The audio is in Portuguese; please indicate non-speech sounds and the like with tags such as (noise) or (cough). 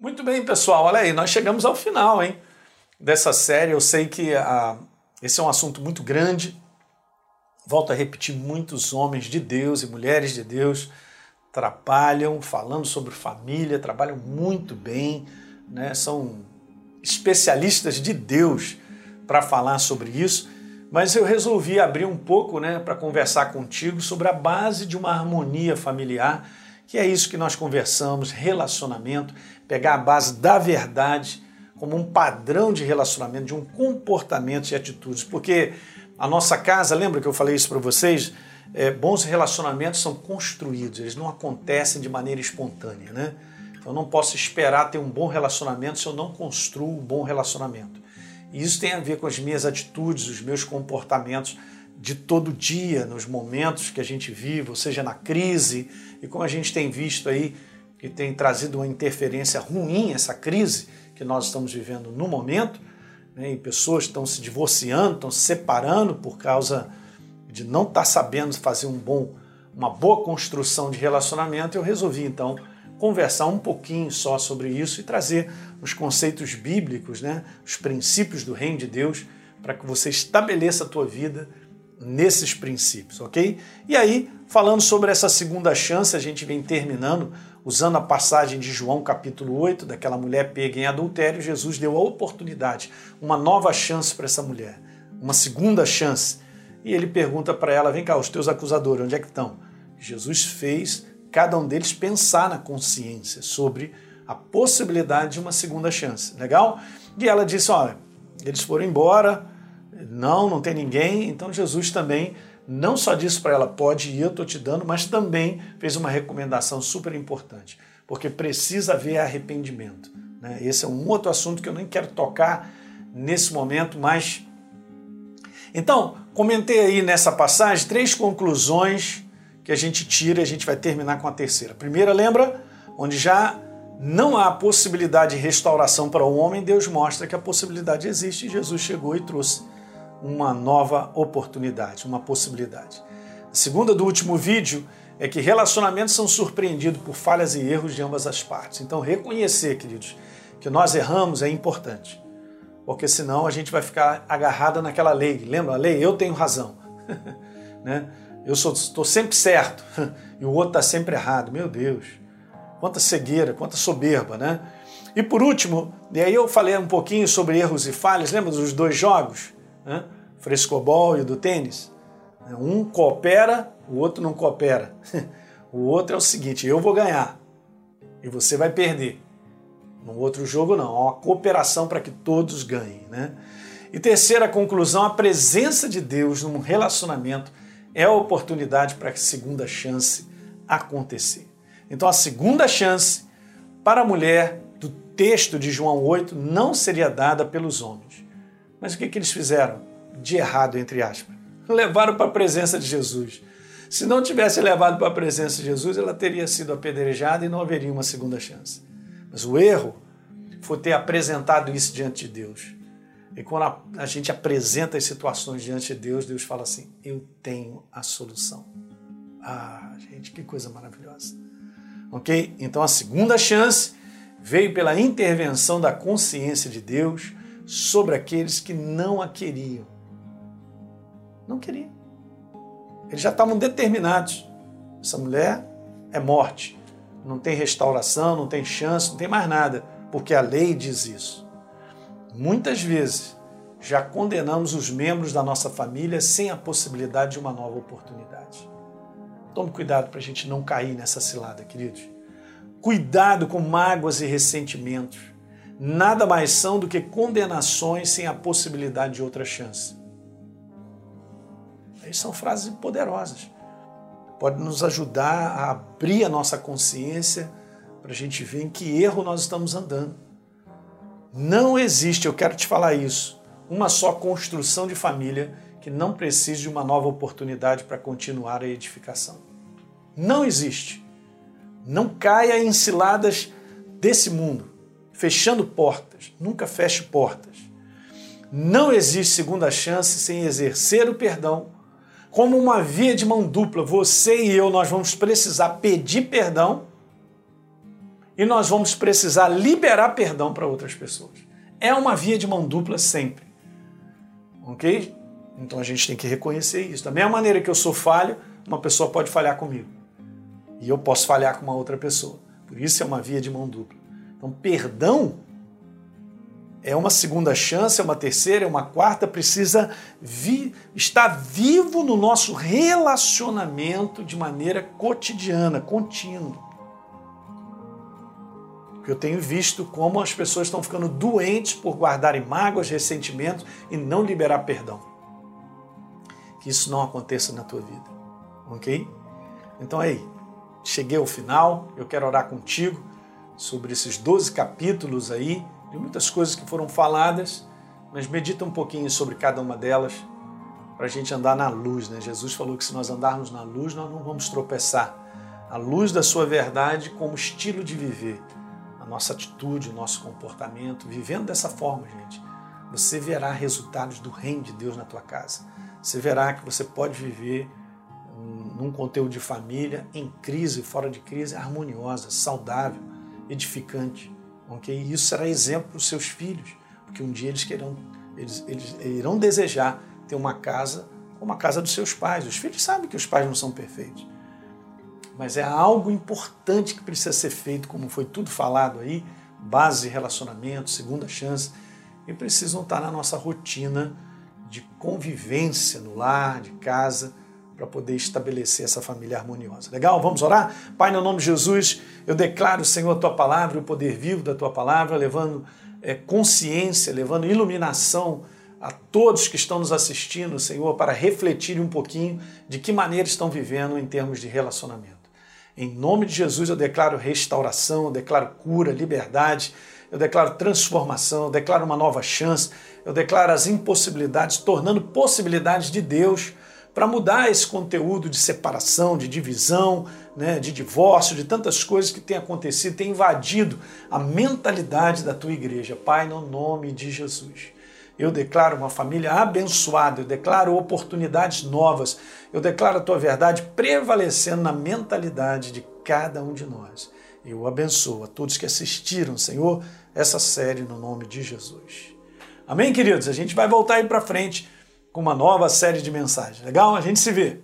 Muito bem, pessoal. Olha aí, nós chegamos ao final, hein? Dessa série. Eu sei que a, ah, esse é um assunto muito grande. Volto a repetir: muitos homens de Deus e mulheres de Deus trabalham falando sobre família, trabalham muito bem, né? são especialistas de Deus para falar sobre isso. Mas eu resolvi abrir um pouco né, para conversar contigo sobre a base de uma harmonia familiar, que é isso que nós conversamos: relacionamento, pegar a base da verdade como um padrão de relacionamento, de um comportamento e atitudes. Porque a nossa casa, lembra que eu falei isso para vocês? É, bons relacionamentos são construídos, eles não acontecem de maneira espontânea, né? Então, eu não posso esperar ter um bom relacionamento se eu não construo um bom relacionamento. E isso tem a ver com as minhas atitudes, os meus comportamentos de todo dia, nos momentos que a gente vive, ou seja, na crise, e como a gente tem visto aí que tem trazido uma interferência ruim essa crise que nós estamos vivendo no momento, né, e pessoas estão se divorciando, estão se separando por causa de não estar tá sabendo fazer um bom, uma boa construção de relacionamento, eu resolvi então conversar um pouquinho só sobre isso e trazer os conceitos bíblicos, né, os princípios do reino de Deus, para que você estabeleça a tua vida nesses princípios, ok? E aí, falando sobre essa segunda chance, a gente vem terminando usando a passagem de João capítulo 8, daquela mulher pega em adultério, Jesus deu a oportunidade, uma nova chance para essa mulher, uma segunda chance. E ele pergunta para ela: vem cá, os teus acusadores, onde é que estão? Jesus fez cada um deles pensar na consciência sobre a possibilidade de uma segunda chance. Legal? E ela disse: olha, eles foram embora, não, não tem ninguém. Então Jesus também não só disse para ela, pode ir, eu estou te dando, mas também fez uma recomendação super importante, porque precisa haver arrependimento. Né? Esse é um outro assunto que eu nem quero tocar nesse momento, mas. Então, comentei aí nessa passagem três conclusões que a gente tira e a gente vai terminar com a terceira. Primeira, lembra? Onde já não há possibilidade de restauração para o homem, Deus mostra que a possibilidade existe e Jesus chegou e trouxe uma nova oportunidade, uma possibilidade. A segunda do último vídeo é que relacionamentos são surpreendidos por falhas e erros de ambas as partes. Então, reconhecer, queridos, que nós erramos é importante, porque senão a gente vai ficar agarrado naquela lei. Lembra a lei? Eu tenho razão. (laughs) né? Eu estou sempre certo (laughs) e o outro está sempre errado. Meu Deus, quanta cegueira, quanta soberba, né? E por último, e aí eu falei um pouquinho sobre erros e falhas. Lembra dos dois jogos? Né? frescobol e do tênis. Um coopera, o outro não coopera. (laughs) O outro é o seguinte: eu vou ganhar e você vai perder. No outro jogo, não. Há uma cooperação para que todos ganhem. Né? E terceira conclusão: a presença de Deus num relacionamento é a oportunidade para a segunda chance acontecer. Então, a segunda chance para a mulher do texto de João 8 não seria dada pelos homens. Mas o que, que eles fizeram de errado, entre aspas? Levaram para a presença de Jesus. Se não tivesse levado para a presença de Jesus, ela teria sido apedrejada e não haveria uma segunda chance. Mas o erro foi ter apresentado isso diante de Deus. E quando a, gente apresenta as situações diante de Deus, Deus fala assim: Eu tenho a solução. Ah, gente, que coisa maravilhosa. Ok? Então a segunda chance veio pela intervenção da consciência de Deus sobre aqueles que não a queriam. Não queriam. Eles já estavam determinados. Essa mulher é morte. Não tem restauração, não tem chance, não tem mais nada, porque a lei diz isso. Muitas vezes já condenamos os membros da nossa família sem a possibilidade de uma nova oportunidade. Tome cuidado para a gente não cair nessa cilada, queridos. Cuidado com mágoas e ressentimentos nada mais são do que condenações sem a possibilidade de outra chance. Essas são frases poderosas. Pode nos ajudar a abrir a nossa consciência para a gente ver em que erro nós estamos andando. Não existe, eu quero te falar isso, uma só construção de família que não precise de uma nova oportunidade para continuar a edificação. Não existe. Não caia em ciladas desse mundo fechando portas. Nunca feche portas. Não existe segunda chance sem exercer o perdão como uma via de mão dupla. Você e eu, nós vamos precisar pedir perdão e nós vamos precisar liberar perdão para outras pessoas. É uma via de mão dupla sempre. Ok? Então a gente tem que reconhecer isso. Da mesma maneira que eu sou falho, uma pessoa pode falhar comigo. E eu posso falhar com uma outra pessoa. Por isso é uma via de mão dupla. Então, perdão é uma segunda chance, é uma terceira, é uma quarta, precisa vi, estar vivo no nosso relacionamento de maneira cotidiana, contínua eu tenho visto como as pessoas estão ficando doentes por guardarem mágoas, ressentimentos e não liberar perdão. Que isso não aconteça na tua vida, ok? Então aí, cheguei ao final, eu quero orar contigo sobre esses 12 capítulos aí, de muitas coisas que foram faladas, mas medita um pouquinho sobre cada uma delas para a gente andar na luz, né? Jesus falou que se nós andarmos na luz, nós não vamos tropeçar. A luz da sua verdade como estilo de viver nossa atitude, o nosso comportamento, vivendo dessa forma, gente, você verá resultados do reino de Deus na tua casa. Você verá que você pode viver num conteúdo de família, em crise, fora de crise, harmoniosa, saudável, edificante. Okay? E isso será exemplo para os seus filhos, porque um dia eles, querão, eles, eles irão desejar ter uma casa como a casa dos seus pais. Os filhos sabem que os pais não são perfeitos mas é algo importante que precisa ser feito, como foi tudo falado aí, base de relacionamento, segunda chance, e precisam estar na nossa rotina de convivência no lar, de casa, para poder estabelecer essa família harmoniosa. Legal? Vamos orar? Pai, no nome de Jesus, eu declaro, Senhor, a tua palavra, o poder vivo da tua palavra, levando é, consciência, levando iluminação a todos que estão nos assistindo, Senhor, para refletirem um pouquinho de que maneira estão vivendo em termos de relacionamento. Em nome de Jesus eu declaro restauração, eu declaro cura, liberdade, eu declaro transformação, eu declaro uma nova chance, eu declaro as impossibilidades, tornando possibilidades de Deus para mudar esse conteúdo de separação, de divisão, né, de divórcio, de tantas coisas que têm acontecido, têm invadido a mentalidade da tua igreja. Pai, no nome de Jesus. Eu declaro uma família abençoada, eu declaro oportunidades novas, eu declaro a tua verdade prevalecendo na mentalidade de cada um de nós. Eu abençoo a todos que assistiram, Senhor, essa série no nome de Jesus. Amém, queridos? A gente vai voltar aí para frente com uma nova série de mensagens. Legal? A gente se vê.